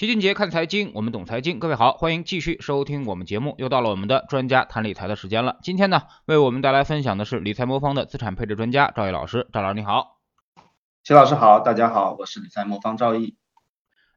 齐俊杰看财经，我们懂财经。各位好，欢迎继续收听我们节目。又到了我们的专家谈理财的时间了。今天呢，为我们带来分享的是理财魔方的资产配置专家赵毅老师。赵老师你好，齐老师好，大家好，我是理财魔方赵毅。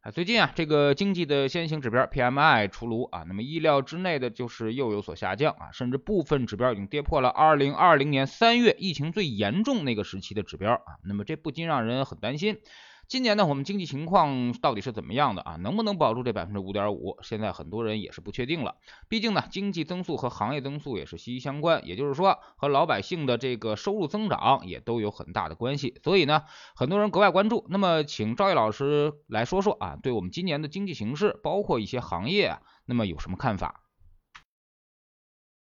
啊，最近啊，这个经济的先行指标 PMI 出炉啊，那么意料之内的就是又有所下降啊，甚至部分指标已经跌破了2020年3月疫情最严重那个时期的指标啊，那么这不禁让人很担心。今年呢，我们经济情况到底是怎么样的啊？能不能保住这百分之五点五？现在很多人也是不确定了。毕竟呢，经济增速和行业增速也是息息相关，也就是说，和老百姓的这个收入增长也都有很大的关系。所以呢，很多人格外关注。那么，请赵毅老师来说说啊，对我们今年的经济形势，包括一些行业，那么有什么看法？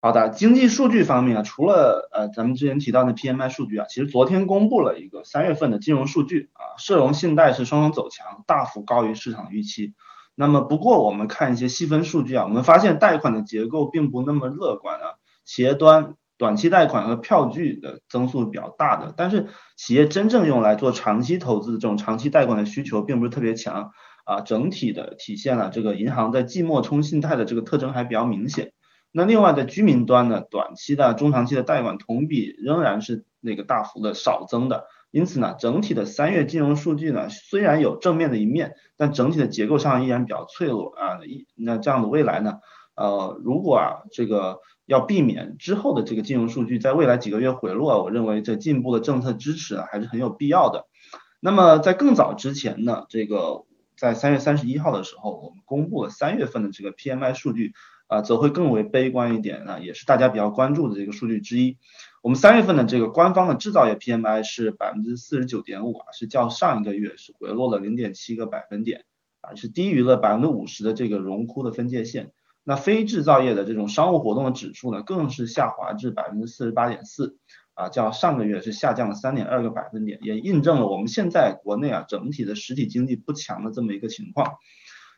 好的，经济数据方面啊，除了呃咱们之前提到的 PMI 数据啊，其实昨天公布了一个三月份的金融数据啊，社融信贷是双双走强，大幅高于市场预期。那么不过我们看一些细分数据啊，我们发现贷款的结构并不那么乐观啊，企业端短期贷款和票据的增速比较大的，但是企业真正用来做长期投资的这种长期贷款的需求并不是特别强啊，整体的体现了这个银行在季末冲信贷的这个特征还比较明显。那另外在居民端呢，短期的、中长期的贷款同比仍然是那个大幅的少增的，因此呢，整体的三月金融数据呢，虽然有正面的一面，但整体的结构上依然比较脆弱啊。一那这样的未来呢，呃，如果啊这个要避免之后的这个金融数据在未来几个月回落，我认为这进一步的政策支持还是很有必要的。那么在更早之前呢，这个在三月三十一号的时候，我们公布了三月份的这个 PMI 数据。啊，则会更为悲观一点啊，也是大家比较关注的这个数据之一。我们三月份的这个官方的制造业 PMI 是百分之四十九点五啊，是较上一个月是回落了零点七个百分点啊，是低于了百分之五十的这个荣枯的分界线。那非制造业的这种商务活动的指数呢，更是下滑至百分之四十八点四啊，较上个月是下降了三点二个百分点，也印证了我们现在国内啊整体的实体经济不强的这么一个情况。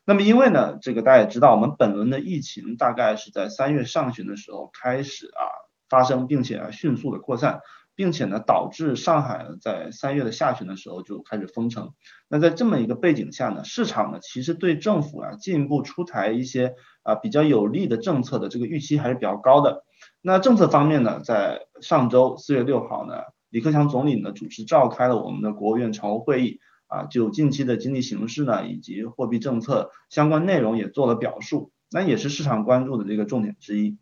那么因为呢，这个大家也知道，我们本轮的疫情大概是在三月上旬的时候开始啊发生，并且啊迅速的扩散，并且呢导致上海在三月的下旬的时候就开始封城。那在这么一个背景下呢，市场呢其实对政府啊进一步出台一些啊比较有利的政策的这个预期还是比较高的。那政策方面呢，在上周四月六号呢，李克强总理呢主持召开了我们的国务院常务会议。啊，就近期的经济形势呢，以及货币政策相关内容也做了表述，那也是市场关注的这个重点之一。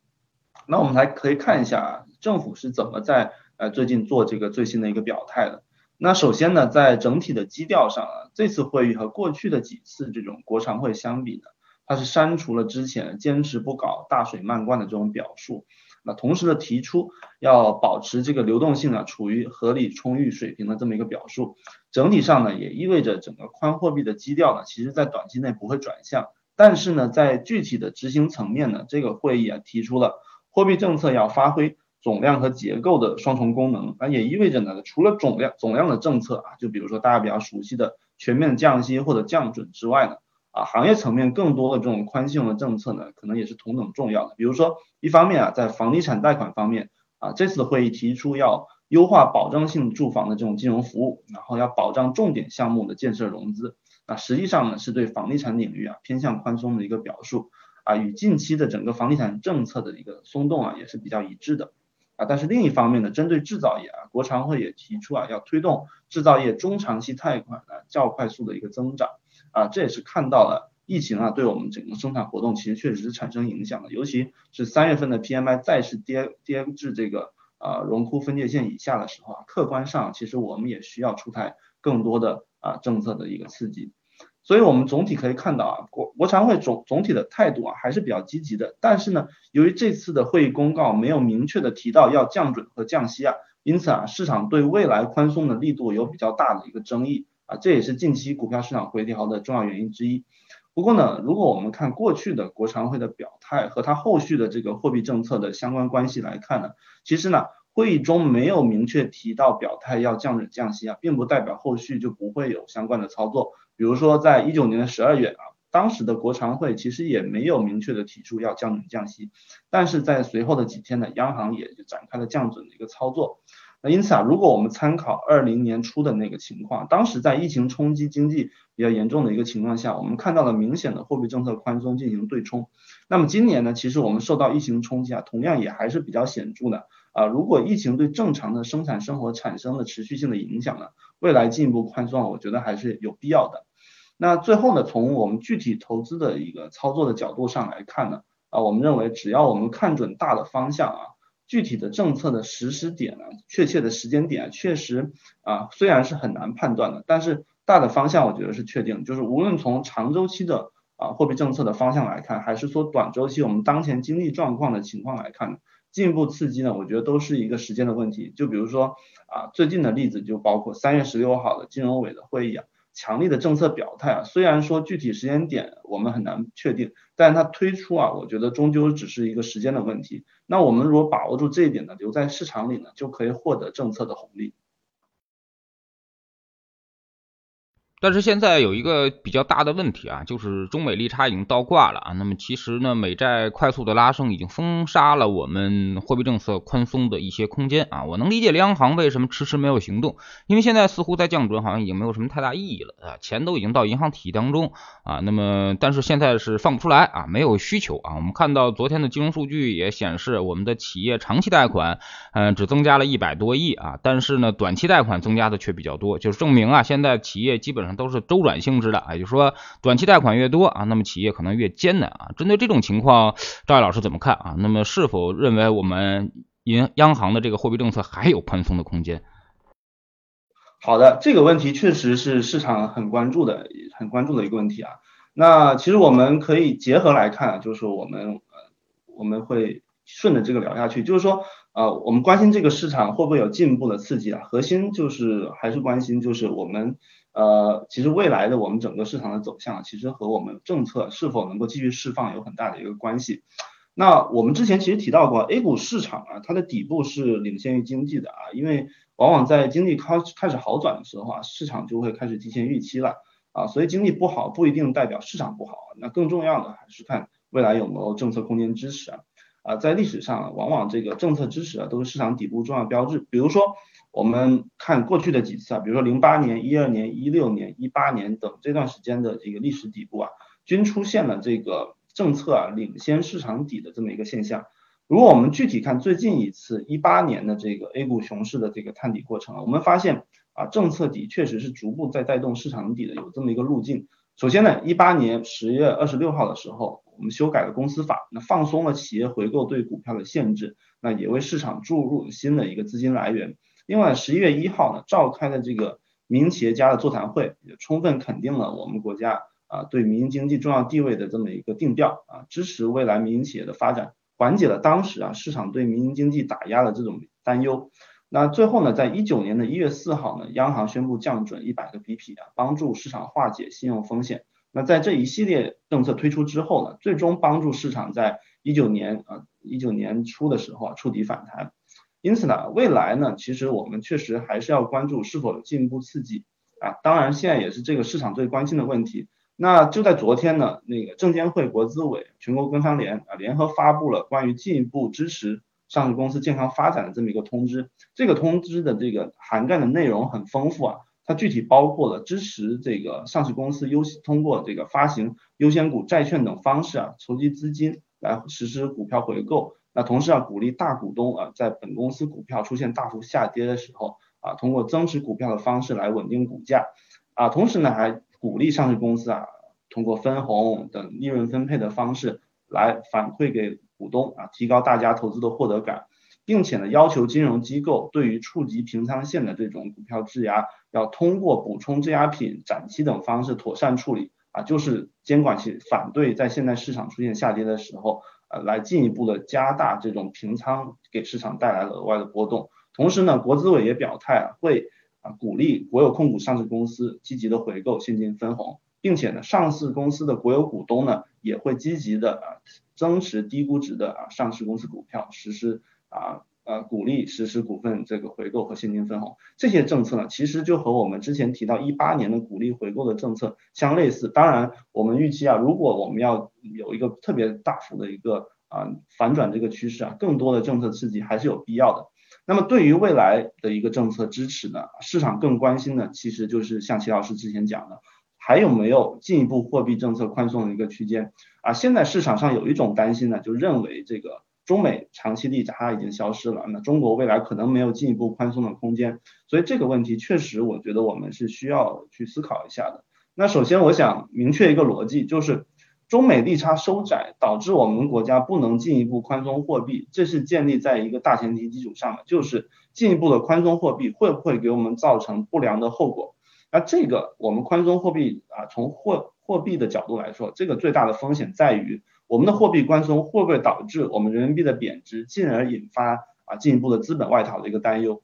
那我们来可以看一下啊，政府是怎么在呃最近做这个最新的一个表态的。那首先呢，在整体的基调上啊，这次会议和过去的几次这种国常会相比呢，它是删除了之前坚持不搞大水漫灌的这种表述。那同时呢，提出要保持这个流动性呢处于合理充裕水平的这么一个表述，整体上呢也意味着整个宽货币的基调呢，其实在短期内不会转向，但是呢，在具体的执行层面呢，这个会议啊提出了货币政策要发挥总量和结构的双重功能，那也意味着呢，除了总量总量的政策啊，就比如说大家比较熟悉的全面降息或者降准之外呢。啊，行业层面更多的这种宽信用的政策呢，可能也是同等重要的。比如说，一方面啊，在房地产贷款方面啊，这次会议提出要优化保障性住房的这种金融服务，然后要保障重点项目的建设融资。那实际上呢，是对房地产领域啊偏向宽松的一个表述啊，与近期的整个房地产政策的一个松动啊也是比较一致的啊。但是另一方面呢，针对制造业啊，国常会也提出啊，要推动制造业中长期贷款呢较快速的一个增长。啊，这也是看到了疫情啊，对我们整个生产活动其实确实是产生影响的，尤其是三月份的 PMI 再次跌跌至这个啊荣枯分界线以下的时候啊，客观上其实我们也需要出台更多的啊政策的一个刺激，所以我们总体可以看到啊，国国常会总总体的态度啊还是比较积极的，但是呢，由于这次的会议公告没有明确的提到要降准和降息啊，因此啊，市场对未来宽松的力度有比较大的一个争议。啊，这也是近期股票市场回调的重要原因之一。不过呢，如果我们看过去的国常会的表态和它后续的这个货币政策的相关关系来看呢，其实呢，会议中没有明确提到表态要降准降息啊，并不代表后续就不会有相关的操作。比如说，在一九年的十二月啊，当时的国常会其实也没有明确的提出要降准降息，但是在随后的几天呢，央行也就展开了降准的一个操作。那因此啊，如果我们参考二零年初的那个情况，当时在疫情冲击经济比较严重的一个情况下，我们看到了明显的货币政策宽松进行对冲。那么今年呢，其实我们受到疫情冲击啊，同样也还是比较显著的啊。如果疫情对正常的生产生活产生了持续性的影响呢，未来进一步宽松，我觉得还是有必要的。那最后呢，从我们具体投资的一个操作的角度上来看呢，啊，我们认为只要我们看准大的方向啊，具体的政策的实施点呢，确切的时间点确实啊，虽然是很难判断的，但是。大的方向我觉得是确定，就是无论从长周期的啊货币政策的方向来看，还是说短周期我们当前经济状况的情况来看，进一步刺激呢，我觉得都是一个时间的问题。就比如说啊最近的例子就包括三月十六号的金融委的会议啊，强力的政策表态啊，虽然说具体时间点我们很难确定，但是它推出啊，我觉得终究只是一个时间的问题。那我们如果把握住这一点呢，留在市场里呢，就可以获得政策的红利。但是现在有一个比较大的问题啊，就是中美利差已经倒挂了啊。那么其实呢，美债快速的拉升已经封杀了我们货币政策宽松的一些空间啊。我能理解央行为什么迟迟没有行动，因为现在似乎在降准好像已经没有什么太大意义了啊，钱都已经到银行体系当中啊。那么但是现在是放不出来啊，没有需求啊。我们看到昨天的金融数据也显示，我们的企业长期贷款嗯只增加了一百多亿啊，但是呢短期贷款增加的却比较多，就是证明啊现在企业基本都是周转性质的，也就是说，短期贷款越多啊，那么企业可能越艰难啊。针对这种情况，赵毅老师怎么看啊？那么是否认为我们银央行的这个货币政策还有宽松的空间？好的，这个问题确实是市场很关注的，很关注的一个问题啊。那其实我们可以结合来看，就是我们我们会顺着这个聊下去，就是说。啊，我们关心这个市场会不会有进一步的刺激啊？核心就是还是关心，就是我们呃，其实未来的我们整个市场的走向，其实和我们政策是否能够继续释放有很大的一个关系。那我们之前其实提到过，A 股市场啊，它的底部是领先于经济的啊，因为往往在经济开开始好转的时候啊，市场就会开始提前预期了啊，所以经济不好不一定代表市场不好，那更重要的还是看未来有没有政策空间支持啊。啊，在历史上，往往这个政策支持啊，都是市场底部重要标志。比如说，我们看过去的几次啊，比如说零八年、一二年、一六年、一八年等这段时间的这个历史底部啊，均出现了这个政策啊领先市场底的这么一个现象。如果我们具体看最近一次一八年的这个 A 股熊市的这个探底过程啊，我们发现啊，政策底确实是逐步在带动市场底的，有这么一个路径。首先呢，一八年十月二十六号的时候。我们修改了公司法，那放松了企业回购对股票的限制，那也为市场注入新的一个资金来源。另外，十一月一号呢，召开的这个民营企业家的座谈会，也充分肯定了我们国家啊对民营经济重要地位的这么一个定调啊，支持未来民营企业的发展，缓解了当时啊市场对民营经济打压的这种担忧。那最后呢，在一九年的一月四号呢，央行宣布降准一百个 BP 啊，帮助市场化解信用风险。那在这一系列政策推出之后呢，最终帮助市场在一九年啊一九年初的时候啊触底反弹。因此呢，未来呢，其实我们确实还是要关注是否有进一步刺激啊。当然，现在也是这个市场最关心的问题。那就在昨天呢，那个证监会、国资委、全国工商联啊联合发布了关于进一步支持上市公司健康发展的这么一个通知。这个通知的这个涵盖的内容很丰富啊。它具体包括了支持这个上市公司优通过这个发行优先股债券等方式啊，筹集资金来实施股票回购。那同时啊，鼓励大股东啊，在本公司股票出现大幅下跌的时候啊，通过增持股票的方式来稳定股价啊。同时呢，还鼓励上市公司啊，通过分红等利润分配的方式来反馈给股东啊，提高大家投资的获得感。并且呢，要求金融机构对于触及平仓线的这种股票质押，要通过补充质押品、展期等方式妥善处理啊，就是监管其反对在现在市场出现下跌的时候，呃，来进一步的加大这种平仓给市场带来额外的波动。同时呢，国资委也表态，会啊鼓励国有控股上市公司积极的回购现金分红，并且呢，上市公司的国有股东呢也会积极的啊增持低估值的啊上市公司股票，实施。啊呃，鼓励实施股份这个回购和现金分红，这些政策呢，其实就和我们之前提到一八年的鼓励回购的政策相类似。当然，我们预期啊，如果我们要有一个特别大幅的一个啊反转这个趋势啊，更多的政策刺激还是有必要的。那么对于未来的一个政策支持呢，市场更关心的其实就是像齐老师之前讲的，还有没有进一步货币政策宽松的一个区间啊？现在市场上有一种担心呢，就认为这个中美长期利差已经消失了，那中国未来可能没有进一步宽松的空间，所以这个问题确实我觉得我们是需要去思考一下的。那首先我想明确一个逻辑，就是中美利差收窄导致我们国家不能进一步宽松货币，这是建立在一个大前提基础上的，就是进一步的宽松货币会不会给我们造成不良的后果？那这个我们宽松货币啊，从货货币的角度来说，这个最大的风险在于我们的货币宽松会不会导致我们人民币的贬值，进而引发啊进一步的资本外逃的一个担忧。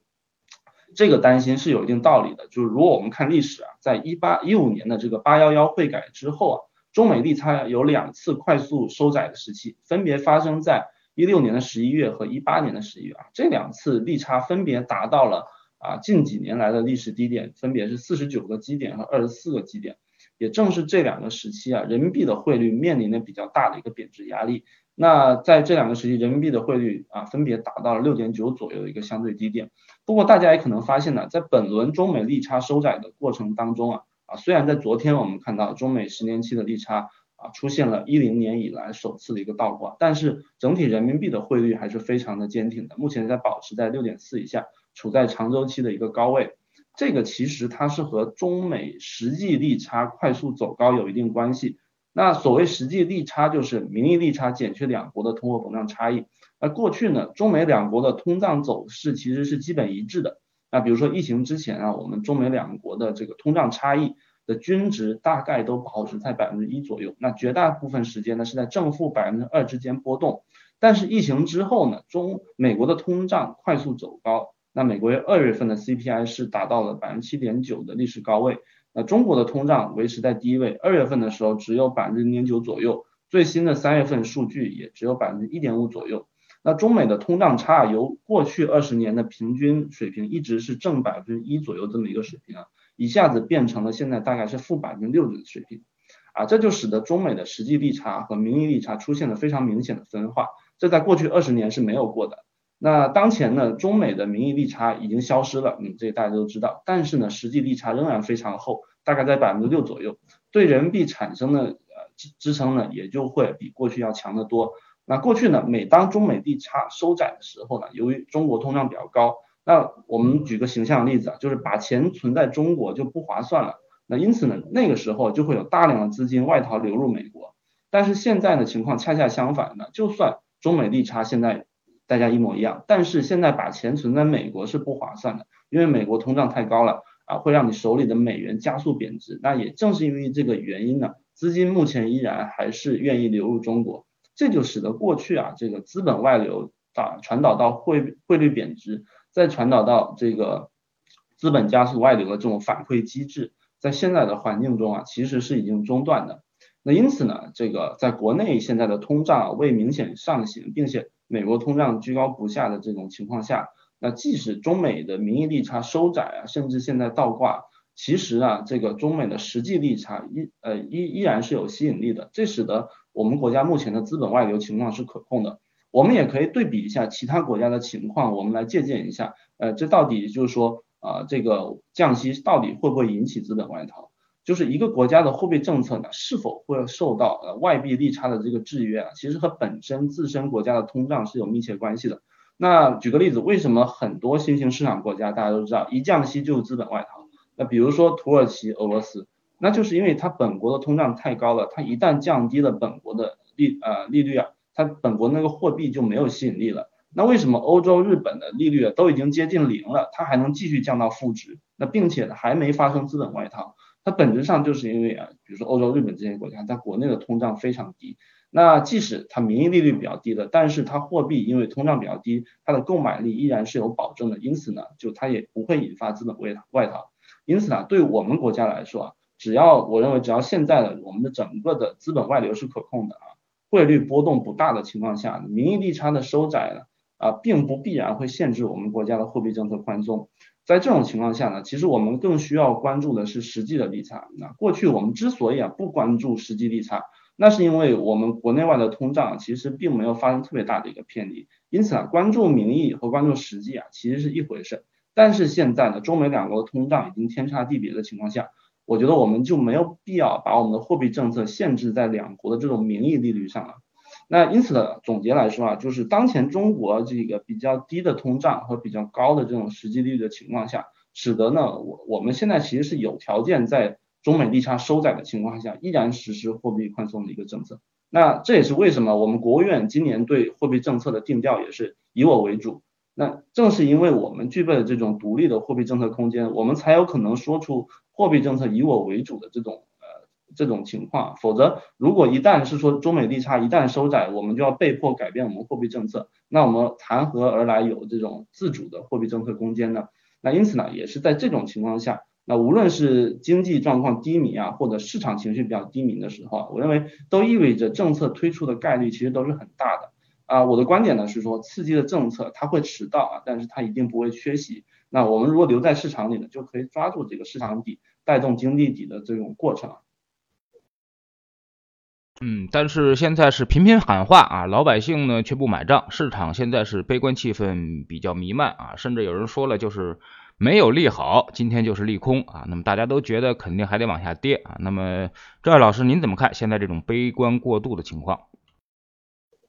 这个担心是有一定道理的，就是如果我们看历史啊，在一八一五年的这个八幺幺汇改之后啊，中美利差有两次快速收窄的时期，分别发生在一六年的十一月和一八年的十一月啊，这两次利差分别达到了。啊，近几年来的历史低点分别是四十九个基点和二十四个基点，也正是这两个时期啊，人民币的汇率面临的比较大的一个贬值压力。那在这两个时期，人民币的汇率啊，分别达到了六点九左右的一个相对低点。不过大家也可能发现呢，在本轮中美利差收窄的过程当中啊，啊，虽然在昨天我们看到中美十年期的利差啊出现了一零年以来首次的一个倒挂，但是整体人民币的汇率还是非常的坚挺的，目前在保持在六点四以下。处在长周期的一个高位，这个其实它是和中美实际利差快速走高有一定关系。那所谓实际利差，就是名义利差减去两国的通货膨胀差异。那过去呢，中美两国的通胀走势其实是基本一致的。那比如说疫情之前啊，我们中美两国的这个通胀差异的均值大概都保持在百分之一左右。那绝大部分时间呢是在正负百分之二之间波动。但是疫情之后呢，中美国的通胀快速走高。那美国二月份的 CPI 是达到了百分之七点九的历史高位，那中国的通胀维持在低位，二月份的时候只有百分之零点九左右，最新的三月份数据也只有百分之一点五左右。那中美的通胀差由过去二十年的平均水平一直是正百分之一左右这么一个水平啊，一下子变成了现在大概是负百分之六的水平，啊，这就使得中美的实际利差和名义利差出现了非常明显的分化，这在过去二十年是没有过的。那当前呢，中美的名义利差已经消失了，嗯，这大家都知道。但是呢，实际利差仍然非常厚，大概在百分之六左右，对人民币产生的呃支支撑呢，也就会比过去要强得多。那过去呢，每当中美利差收窄的时候呢，由于中国通胀比较高，那我们举个形象例子啊，就是把钱存在中国就不划算了。那因此呢，那个时候就会有大量的资金外逃流入美国。但是现在的情况恰恰相反呢，就算中美利差现在。大家一模一样，但是现在把钱存在美国是不划算的，因为美国通胀太高了啊，会让你手里的美元加速贬值。那也正是因为这个原因呢，资金目前依然还是愿意流入中国，这就使得过去啊这个资本外流啊传导到汇汇率贬值，再传导到这个资本加速外流的这种反馈机制，在现在的环境中啊其实是已经中断的。那因此呢，这个在国内现在的通胀未明显上行，并且美国通胀居高不下的这种情况下，那即使中美的名义利差收窄啊，甚至现在倒挂，其实啊，这个中美的实际利差依呃依依然是有吸引力的，这使得我们国家目前的资本外流情况是可控的。我们也可以对比一下其他国家的情况，我们来借鉴一下，呃，这到底就是说啊，这个降息到底会不会引起资本外逃？就是一个国家的货币政策呢，是否会受到呃外币利差的这个制约啊？其实和本身自身国家的通胀是有密切关系的。那举个例子，为什么很多新兴市场国家大家都知道一降息就是资本外逃？那比如说土耳其、俄罗斯，那就是因为它本国的通胀太高了，它一旦降低了本国的利呃利率啊，它本国那个货币就没有吸引力了。那为什么欧洲、日本的利率都已经接近零了，它还能继续降到负值？那并且还没发生资本外逃？它本质上就是因为啊，比如说欧洲、日本这些国家，它国内的通胀非常低，那即使它名义利率比较低的，但是它货币因为通胀比较低，它的购买力依然是有保证的，因此呢，就它也不会引发资本外外逃。因此呢，对我们国家来说啊，只要我认为只要现在的我们的整个的资本外流是可控的啊，汇率波动不大的情况下，名义利差的收窄呢啊，并不必然会限制我们国家的货币政策宽松。在这种情况下呢，其实我们更需要关注的是实际的利差。那过去我们之所以啊不关注实际利差，那是因为我们国内外的通胀其实并没有发生特别大的一个偏离，因此啊关注名义和关注实际啊其实是一回事。但是现在呢，中美两国的通胀已经天差地别的情况下，我觉得我们就没有必要把我们的货币政策限制在两国的这种名义利率上了。那因此呢，总结来说啊，就是当前中国这个比较低的通胀和比较高的这种实际利率的情况下，使得呢，我我们现在其实是有条件在中美利差收窄的情况下，依然实施货币宽松的一个政策。那这也是为什么我们国务院今年对货币政策的定调也是以我为主。那正是因为我们具备了这种独立的货币政策空间，我们才有可能说出货币政策以我为主的这种这种情况。否则，如果一旦是说中美利差一旦收窄，我们就要被迫改变我们货币政策，那我们谈何而来有这种自主的货币政策空间呢？那因此呢，也是在这种情况下，那无论是经济状况低迷啊，或者市场情绪比较低迷的时候，我认为都意味着政策推出的概率其实都是很大的。啊，我的观点呢是说，刺激的政策它会迟到啊，但是它一定不会缺席。那我们如果留在市场里呢，就可以抓住这个市场底，带动经济底的这种过程。嗯，但是现在是频频喊话啊，老百姓呢却不买账，市场现在是悲观气氛比较弥漫啊，甚至有人说了就是没有利好，今天就是利空啊。那么大家都觉得肯定还得往下跌啊。那么赵老师您怎么看现在这种悲观过度的情况？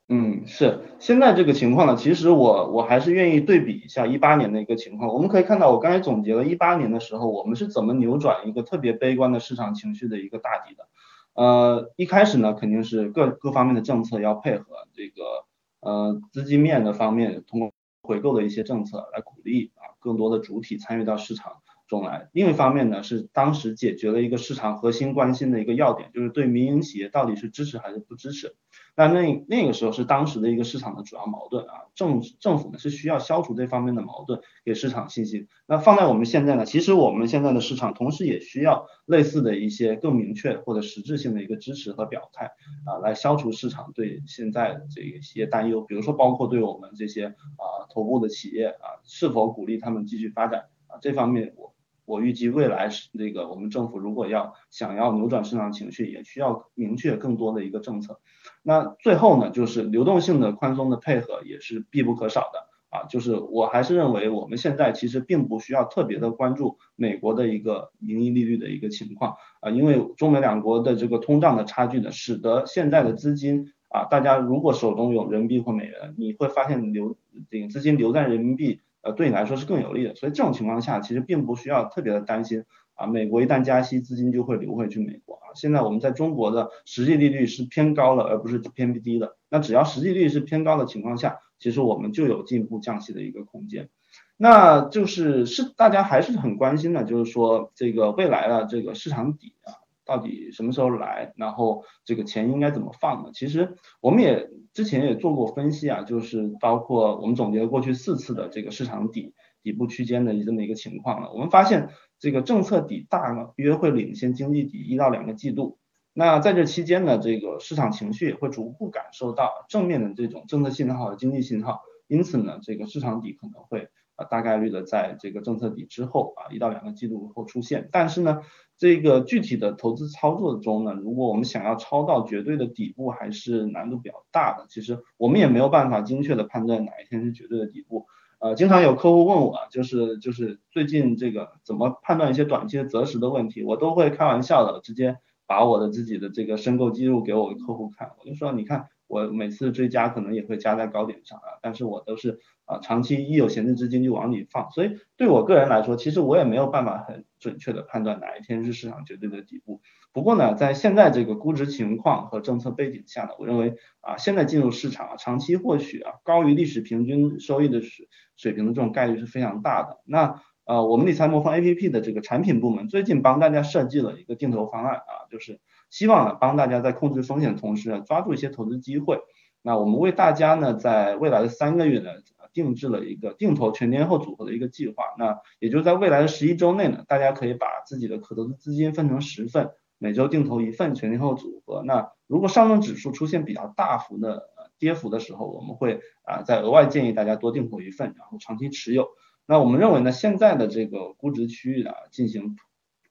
嗯，是现在这个情况呢，其实我我还是愿意对比一下一八年的一个情况。我们可以看到，我刚才总结了一八年的时候，我们是怎么扭转一个特别悲观的市场情绪的一个大底的。呃，一开始呢，肯定是各各方面的政策要配合，这个呃资金面的方面，通过回购的一些政策来鼓励啊更多的主体参与到市场中来。另一方面呢，是当时解决了一个市场核心关心的一个要点，就是对民营企业到底是支持还是不支持。那那那个时候是当时的一个市场的主要矛盾啊，政政府呢是需要消除这方面的矛盾，给市场信心。那放在我们现在呢，其实我们现在的市场同时也需要类似的一些更明确或者实质性的一个支持和表态啊，来消除市场对现在的这一些担忧，比如说包括对我们这些啊头部的企业啊是否鼓励他们继续发展啊这方面我。我预计未来是这个我们政府如果要想要扭转市场情绪，也需要明确更多的一个政策。那最后呢，就是流动性的宽松的配合也是必不可少的啊。就是我还是认为我们现在其实并不需要特别的关注美国的一个名义利率的一个情况啊，因为中美两国的这个通胀的差距呢，使得现在的资金啊，大家如果手中有人民币或美元，你会发现流这个资金留在人民币。呃，对你来说是更有利的，所以这种情况下，其实并不需要特别的担心啊。美国一旦加息，资金就会流回去美国啊。现在我们在中国的实际利率是偏高了，而不是偏低的。那只要实际利率是偏高的情况下，其实我们就有进一步降息的一个空间。那就是是大家还是很关心的，就是说这个未来的这个市场底啊。到底什么时候来？然后这个钱应该怎么放呢？其实我们也之前也做过分析啊，就是包括我们总结了过去四次的这个市场底底部区间的这么一个情况了。我们发现这个政策底大约会领先经济底一到两个季度。那在这期间呢，这个市场情绪也会逐步感受到正面的这种政策信号和经济信号。因此呢，这个市场底可能会啊大概率的在这个政策底之后啊一到两个季度后出现。但是呢。这个具体的投资操作中呢，如果我们想要抄到绝对的底部，还是难度比较大的。其实我们也没有办法精确的判断哪一天是绝对的底部。呃，经常有客户问我，就是就是最近这个怎么判断一些短期的择时的问题，我都会开玩笑的直接把我的自己的这个申购记录给我的客户看，我就说你看。我每次追加可能也会加在高点上啊，但是我都是啊长期一有闲置资金就往里放，所以对我个人来说，其实我也没有办法很准确的判断哪一天是市场绝对的底部。不过呢，在现在这个估值情况和政策背景下呢，我认为啊现在进入市场啊长期获取啊高于历史平均收益的水水平的这种概率是非常大的。那呃我们理财魔方 A P P 的这个产品部门最近帮大家设计了一个定投方案啊，就是。希望呢帮大家在控制风险的同时呢抓住一些投资机会。那我们为大家呢在未来的三个月呢定制了一个定投全天候组合的一个计划。那也就在未来的十一周内呢，大家可以把自己的可投资资金分成十份，每周定投一份全天候组合。那如果上证指数出现比较大幅的跌幅的时候，我们会啊再额外建议大家多定投一份，然后长期持有。那我们认为呢现在的这个估值区域啊进行。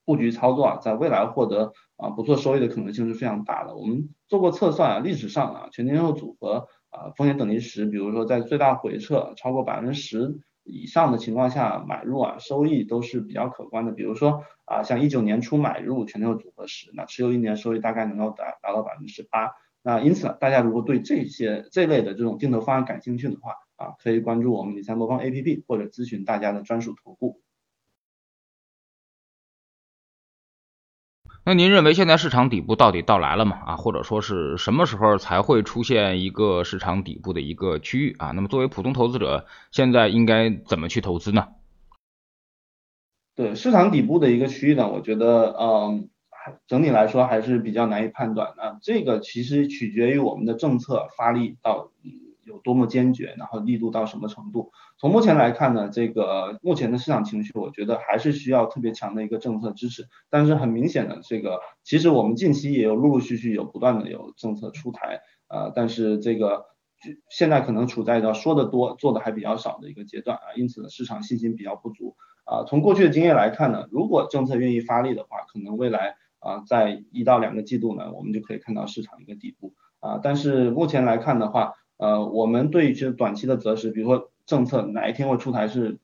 布局操作啊，在未来获得啊不错收益的可能性是非常大的。我们做过测算啊，历史上啊全天候组合啊风险等级十，比如说在最大回撤超过百分之十以上的情况下买入啊，收益都是比较可观的。比如说啊，像一九年初买入全天候组合时，那持有一年收益大概能够达达到百分之十八。那因此，大家如果对这些这类的这种定投方案感兴趣的话啊，可以关注我们理财魔方 APP 或者咨询大家的专属投顾。那您认为现在市场底部到底到来了吗？啊，或者说是什么时候才会出现一个市场底部的一个区域啊？那么作为普通投资者，现在应该怎么去投资呢？对市场底部的一个区域呢，我觉得，嗯，整体来说还是比较难以判断啊。这个其实取决于我们的政策发力到。有多么坚决，然后力度到什么程度？从目前来看呢，这个目前的市场情绪，我觉得还是需要特别强的一个政策支持。但是很明显的，这个其实我们近期也有陆陆续续有不断的有政策出台，呃，但是这个现在可能处在一个说的多，做的还比较少的一个阶段啊，因此呢市场信心比较不足啊。从过去的经验来看呢，如果政策愿意发力的话，可能未来啊在一到两个季度呢，我们就可以看到市场一个底部啊。但是目前来看的话，呃，我们对于短期的择时，比如说政策哪一天会出台是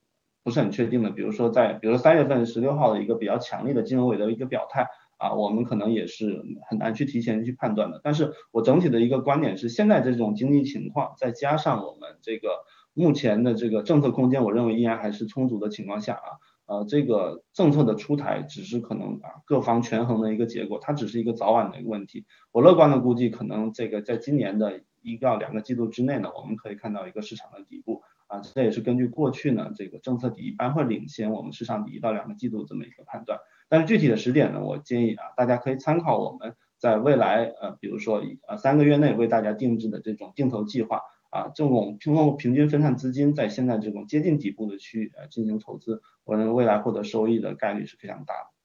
不是很确定的。比如说在，比如说三月份十六号的一个比较强力的金融委的一个表态啊，我们可能也是很难去提前去判断的。但是我整体的一个观点是，现在这种经济情况，再加上我们这个目前的这个政策空间，我认为依然还是充足的情况下啊，呃，这个政策的出台只是可能啊各方权衡的一个结果，它只是一个早晚的一个问题。我乐观的估计，可能这个在今年的。一到两个季度之内呢，我们可以看到一个市场的底部啊，这也是根据过去呢这个政策底一般会领先我们市场底一到两个季度这么一个判断。但是具体的时点呢，我建议啊，大家可以参考我们在未来呃，比如说呃三个月内为大家定制的这种定投计划啊，这种通过平均分散资金在现在这种接近底部的区域呃进行投资，我认为未来获得收益的概率是非常大的。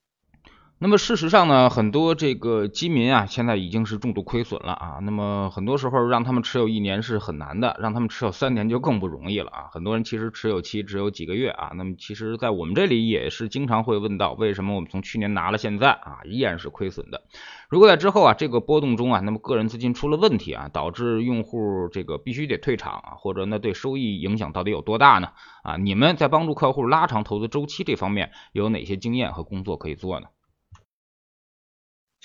那么事实上呢，很多这个基民啊，现在已经是重度亏损了啊。那么很多时候让他们持有一年是很难的，让他们持有三年就更不容易了啊。很多人其实持有期只有几个月啊。那么其实，在我们这里也是经常会问到，为什么我们从去年拿了现在啊，依然是亏损的？如果在之后啊这个波动中啊，那么个人资金出了问题啊，导致用户这个必须得退场啊，或者那对收益影响到底有多大呢？啊，你们在帮助客户拉长投资周期这方面有哪些经验和工作可以做呢？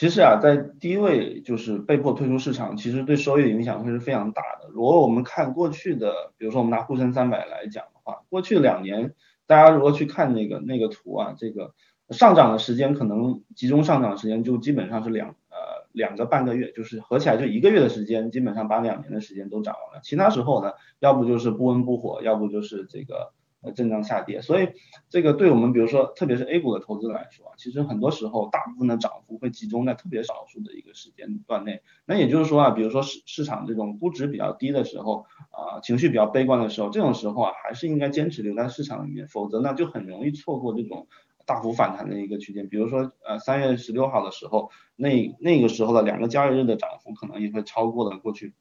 其实啊，在低位就是被迫退出市场，其实对收益的影响会是非常大的。如果我们看过去的，比如说我们拿沪深三百来讲的话，过去两年，大家如果去看那个那个图啊，这个上涨的时间可能集中上涨时间就基本上是两呃两个半个月，就是合起来就一个月的时间，基本上把两年的时间都涨完了。其他时候呢，要不就是不温不火，要不就是这个。呃，震荡下跌，所以这个对我们，比如说特别是 A 股的投资来说，其实很多时候大部分的涨幅会集中在特别少数的一个时间段内。那也就是说啊，比如说市市场这种估值比较低的时候啊，情绪比较悲观的时候，这种时候啊，还是应该坚持留在市场里面，否则呢就很容易错过这种大幅反弹的一个区间。比如说呃三月十六号的时候，那那个时候的两个交易日的涨幅可能也会超过了过去。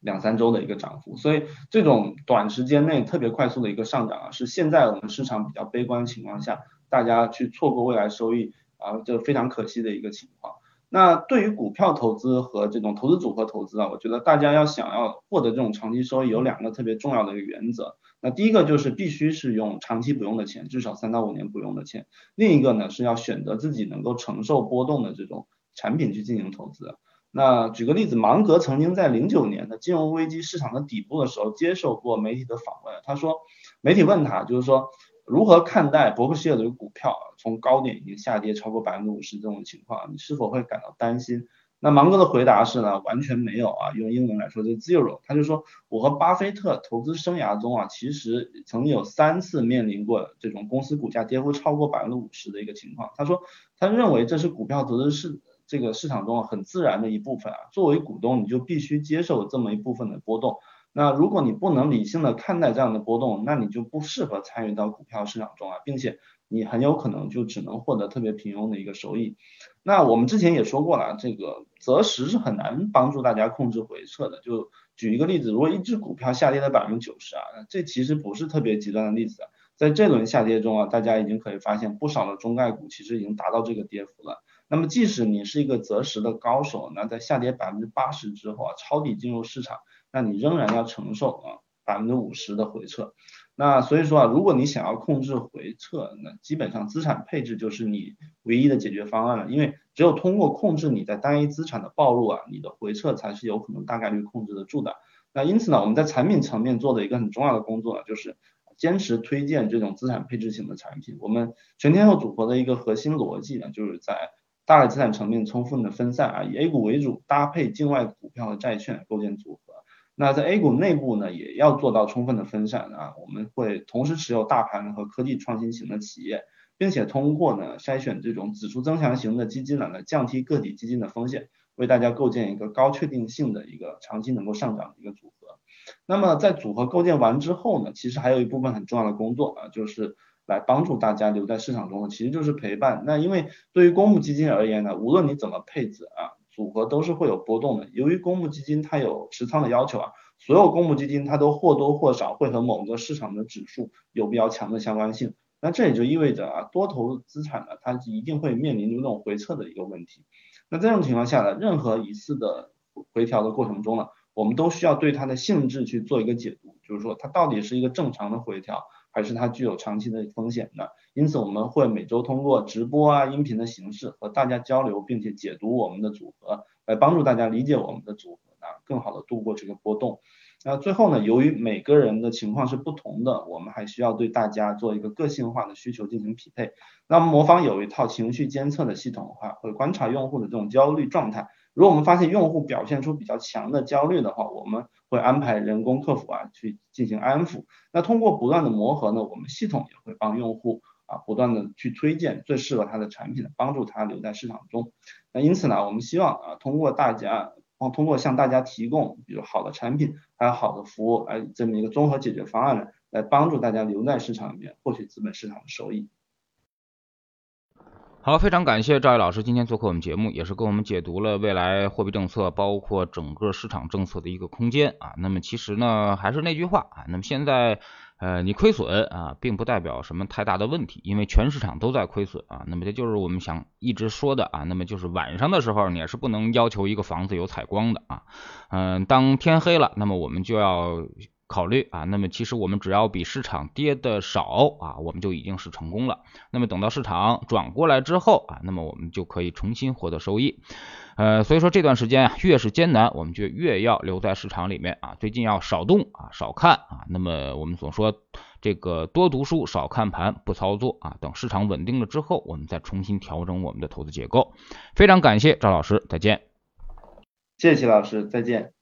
两三周的一个涨幅，所以这种短时间内特别快速的一个上涨啊，是现在我们市场比较悲观情况下，大家去错过未来收益啊，就非常可惜的一个情况。那对于股票投资和这种投资组合投资啊，我觉得大家要想要获得这种长期收益，有两个特别重要的一个原则。那第一个就是必须是用长期不用的钱，至少三到五年不用的钱。另一个呢是要选择自己能够承受波动的这种产品去进行投资。那举个例子，芒格曾经在零九年的金融危机市场的底部的时候接受过媒体的访问，他说，媒体问他就是说如何看待伯克希尔的股票从高点已经下跌超过百分之五十这种情况，你是否会感到担心？那芒格的回答是呢，完全没有啊，用英文来说就是 zero。他就说，我和巴菲特投资生涯中啊，其实曾有三次面临过这种公司股价跌幅超过百分之五十的一个情况。他说，他认为这是股票投资是。这个市场中很自然的一部分啊，作为股东你就必须接受这么一部分的波动。那如果你不能理性的看待这样的波动，那你就不适合参与到股票市场中啊，并且你很有可能就只能获得特别平庸的一个收益。那我们之前也说过了，这个择时是很难帮助大家控制回撤的。就举一个例子，如果一只股票下跌了百分之九十啊，这其实不是特别极端的例子。在这轮下跌中啊，大家已经可以发现不少的中概股其实已经达到这个跌幅了。那么，即使你是一个择时的高手，那在下跌百分之八十之后啊，抄底进入市场，那你仍然要承受啊百分之五十的回撤。那所以说啊，如果你想要控制回撤，那基本上资产配置就是你唯一的解决方案了。因为只有通过控制你在单一资产的暴露啊，你的回撤才是有可能大概率控制得住的。那因此呢，我们在产品层面做的一个很重要的工作呢，就是坚持推荐这种资产配置型的产品。我们全天候组合的一个核心逻辑呢，就是在大类资产层面充分的分散啊，以 A 股为主，搭配境外股票和债券构建组合。那在 A 股内部呢，也要做到充分的分散啊，我们会同时持有大盘和科技创新型的企业，并且通过呢筛选这种指数增强型的基金呢，来降低个体基金的风险，为大家构建一个高确定性的一个长期能够上涨的一个组合。那么在组合构建完之后呢，其实还有一部分很重要的工作啊，就是来帮助大家留在市场中的，其实就是陪伴。那因为对于公募基金而言呢，无论你怎么配置啊。组合都是会有波动的，由于公募基金它有持仓的要求啊，所有公募基金它都或多或少会和某个市场的指数有比较强的相关性，那这也就意味着啊，多头资产呢，它一定会面临这种回撤的一个问题。那这种情况下呢，任何一次的回调的过程中呢，我们都需要对它的性质去做一个解读，就是说它到底是一个正常的回调。还是它具有长期的风险的，因此我们会每周通过直播啊、音频的形式和大家交流，并且解读我们的组合，来帮助大家理解我们的组合啊，更好的度过这个波动。那最后呢，由于每个人的情况是不同的，我们还需要对大家做一个个性化的需求进行匹配。那么魔方有一套情绪监测的系统的话，会观察用户的这种焦虑状态。如果我们发现用户表现出比较强的焦虑的话，我们会安排人工客服啊去进行安抚。那通过不断的磨合呢，我们系统也会帮用户啊不断的去推荐最适合他的产品，帮助他留在市场中。那因此呢，我们希望啊通过大家，通过向大家提供比如好的产品还有好的服务，哎这么一个综合解决方案呢，来帮助大家留在市场里面获取资本市场的收益。好，非常感谢赵毅老师今天做客我们节目，也是跟我们解读了未来货币政策，包括整个市场政策的一个空间啊。那么其实呢，还是那句话啊，那么现在呃你亏损啊，并不代表什么太大的问题，因为全市场都在亏损啊。那么这就是我们想一直说的啊，那么就是晚上的时候你也是不能要求一个房子有采光的啊。嗯，当天黑了，那么我们就要。考虑啊，那么其实我们只要比市场跌的少啊，我们就已经是成功了。那么等到市场转过来之后啊，那么我们就可以重新获得收益。呃，所以说这段时间啊，越是艰难，我们就越要留在市场里面啊。最近要少动啊，少看啊。那么我们总说这个多读书，少看盘，不操作啊。等市场稳定了之后，我们再重新调整我们的投资结构。非常感谢赵老师，再见。谢谢老师，再见。